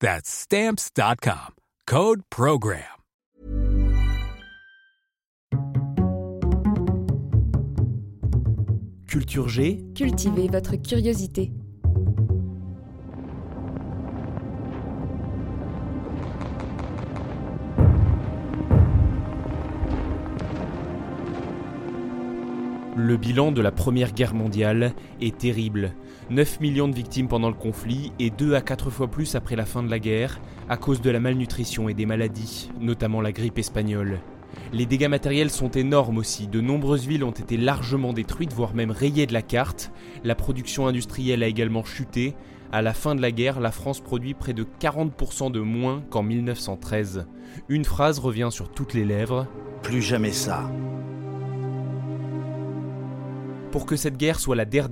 That's stamps.com. Code program. Culture G. Cultivez votre curiosité. Le bilan de la Première Guerre mondiale est terrible. 9 millions de victimes pendant le conflit et 2 à 4 fois plus après la fin de la guerre, à cause de la malnutrition et des maladies, notamment la grippe espagnole. Les dégâts matériels sont énormes aussi, de nombreuses villes ont été largement détruites, voire même rayées de la carte, la production industrielle a également chuté, à la fin de la guerre, la France produit près de 40% de moins qu'en 1913. Une phrase revient sur toutes les lèvres. Plus jamais ça. Pour que cette guerre soit la der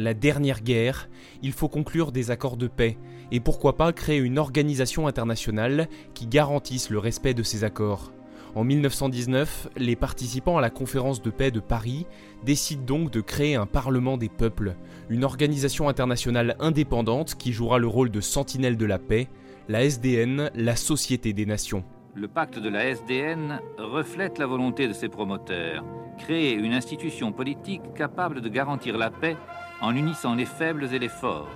la dernière guerre, il faut conclure des accords de paix, et pourquoi pas créer une organisation internationale qui garantisse le respect de ces accords. En 1919, les participants à la conférence de paix de Paris décident donc de créer un Parlement des peuples, une organisation internationale indépendante qui jouera le rôle de sentinelle de la paix, la SDN, la Société des Nations. Le pacte de la SDN reflète la volonté de ses promoteurs, créer une institution politique capable de garantir la paix en unissant les faibles et les forts.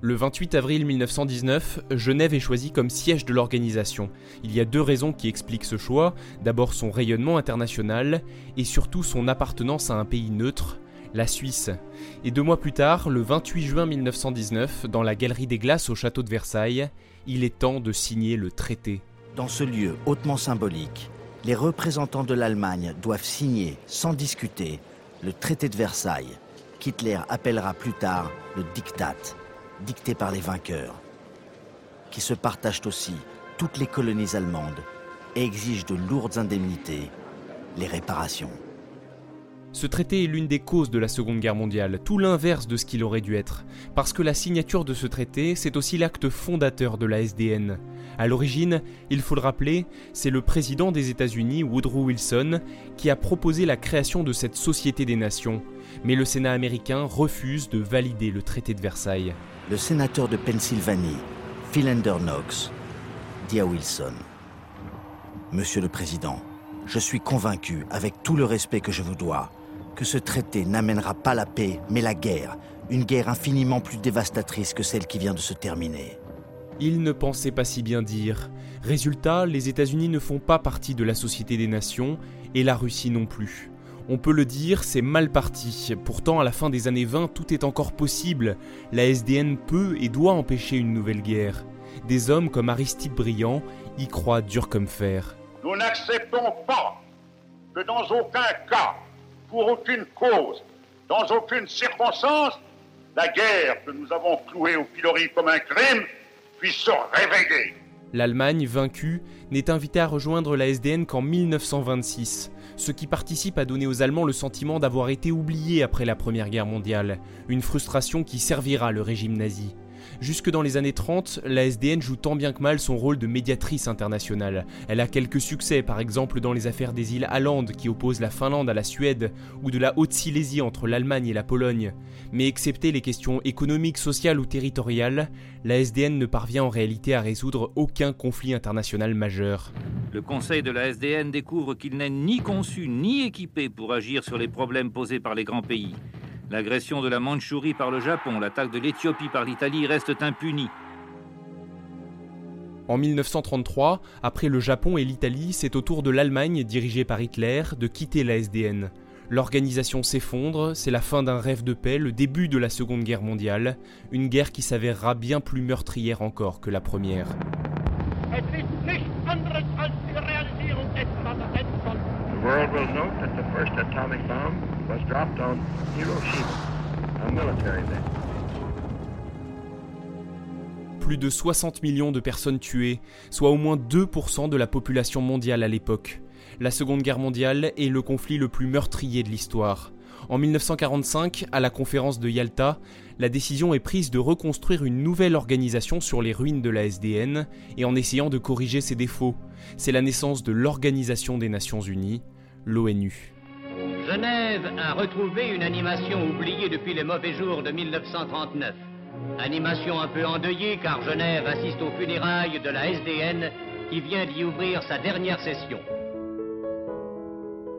Le 28 avril 1919, Genève est choisie comme siège de l'organisation. Il y a deux raisons qui expliquent ce choix. D'abord son rayonnement international et surtout son appartenance à un pays neutre, la Suisse. Et deux mois plus tard, le 28 juin 1919, dans la Galerie des Glaces au château de Versailles, il est temps de signer le traité. Dans ce lieu hautement symbolique, les représentants de l'Allemagne doivent signer, sans discuter, le traité de Versailles, qu'Hitler appellera plus tard le diktat, dicté par les vainqueurs, qui se partagent aussi toutes les colonies allemandes et exigent de lourdes indemnités, les réparations. Ce traité est l'une des causes de la Seconde Guerre mondiale, tout l'inverse de ce qu'il aurait dû être, parce que la signature de ce traité, c'est aussi l'acte fondateur de la SDN. À l'origine, il faut le rappeler, c'est le président des États-Unis, Woodrow Wilson, qui a proposé la création de cette Société des Nations, mais le Sénat américain refuse de valider le traité de Versailles. Le sénateur de Pennsylvanie, Philander Knox, dit à Wilson Monsieur le Président, je suis convaincu, avec tout le respect que je vous dois, que ce traité n'amènera pas la paix, mais la guerre, une guerre infiniment plus dévastatrice que celle qui vient de se terminer. Il ne pensait pas si bien dire. Résultat, les États-Unis ne font pas partie de la Société des Nations, et la Russie non plus. On peut le dire, c'est mal parti. Pourtant, à la fin des années 20, tout est encore possible. La SDN peut et doit empêcher une nouvelle guerre. Des hommes comme Aristide Briand y croient dur comme fer. Nous n'acceptons pas que dans aucun cas pour aucune cause, dans aucune circonstance, la guerre que nous avons clouée au pilori comme un crime puisse se réveiller. L'Allemagne, vaincue, n'est invitée à rejoindre la SDN qu'en 1926, ce qui participe à donner aux Allemands le sentiment d'avoir été oubliés après la Première Guerre mondiale, une frustration qui servira le régime nazi. Jusque dans les années 30, la SDN joue tant bien que mal son rôle de médiatrice internationale. Elle a quelques succès, par exemple dans les affaires des îles Åland qui opposent la Finlande à la Suède, ou de la Haute-Silésie entre l'Allemagne et la Pologne. Mais excepté les questions économiques, sociales ou territoriales, la SDN ne parvient en réalité à résoudre aucun conflit international majeur. Le Conseil de la SDN découvre qu'il n'est ni conçu ni équipé pour agir sur les problèmes posés par les grands pays. L'agression de la Mandchourie par le Japon, l'attaque de l'Éthiopie par l'Italie restent impunies. En 1933, après le Japon et l'Italie, c'est au tour de l'Allemagne, dirigée par Hitler, de quitter la SDN. L'organisation s'effondre, c'est la fin d'un rêve de paix, le début de la Seconde Guerre mondiale, une guerre qui s'avérera bien plus meurtrière encore que la première. Plus de 60 millions de personnes tuées, soit au moins 2% de la population mondiale à l'époque la Seconde Guerre mondiale est le conflit le plus meurtrier de l'histoire. En 1945, à la conférence de Yalta, la décision est prise de reconstruire une nouvelle organisation sur les ruines de la SDN et en essayant de corriger ses défauts. C'est la naissance de l'Organisation des Nations Unies, l'ONU. Genève a retrouvé une animation oubliée depuis les mauvais jours de 1939. Animation un peu endeuillée car Genève assiste aux funérailles de la SDN qui vient d'y ouvrir sa dernière session.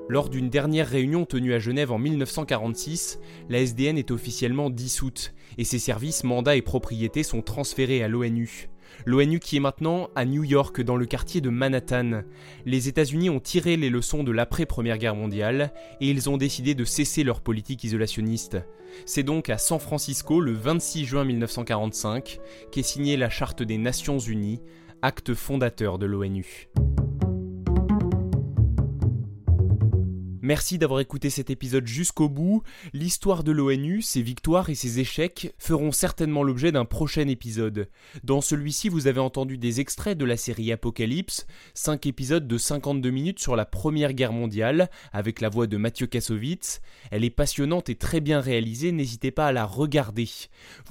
Lors d'une dernière réunion tenue à Genève en 1946, la SDN est officiellement dissoute et ses services, mandats et propriétés sont transférés à l'ONU. L'ONU qui est maintenant à New York dans le quartier de Manhattan. Les États-Unis ont tiré les leçons de l'après-première guerre mondiale et ils ont décidé de cesser leur politique isolationniste. C'est donc à San Francisco le 26 juin 1945 qu'est signée la Charte des Nations Unies, acte fondateur de l'ONU. Merci d'avoir écouté cet épisode jusqu'au bout. L'histoire de l'ONU, ses victoires et ses échecs feront certainement l'objet d'un prochain épisode. Dans celui-ci, vous avez entendu des extraits de la série Apocalypse, 5 épisodes de 52 minutes sur la Première Guerre mondiale, avec la voix de Mathieu Kassovitz. Elle est passionnante et très bien réalisée, n'hésitez pas à la regarder.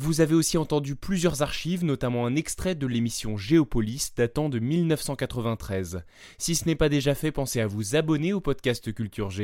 Vous avez aussi entendu plusieurs archives, notamment un extrait de l'émission Géopolis datant de 1993. Si ce n'est pas déjà fait, pensez à vous abonner au podcast Culture G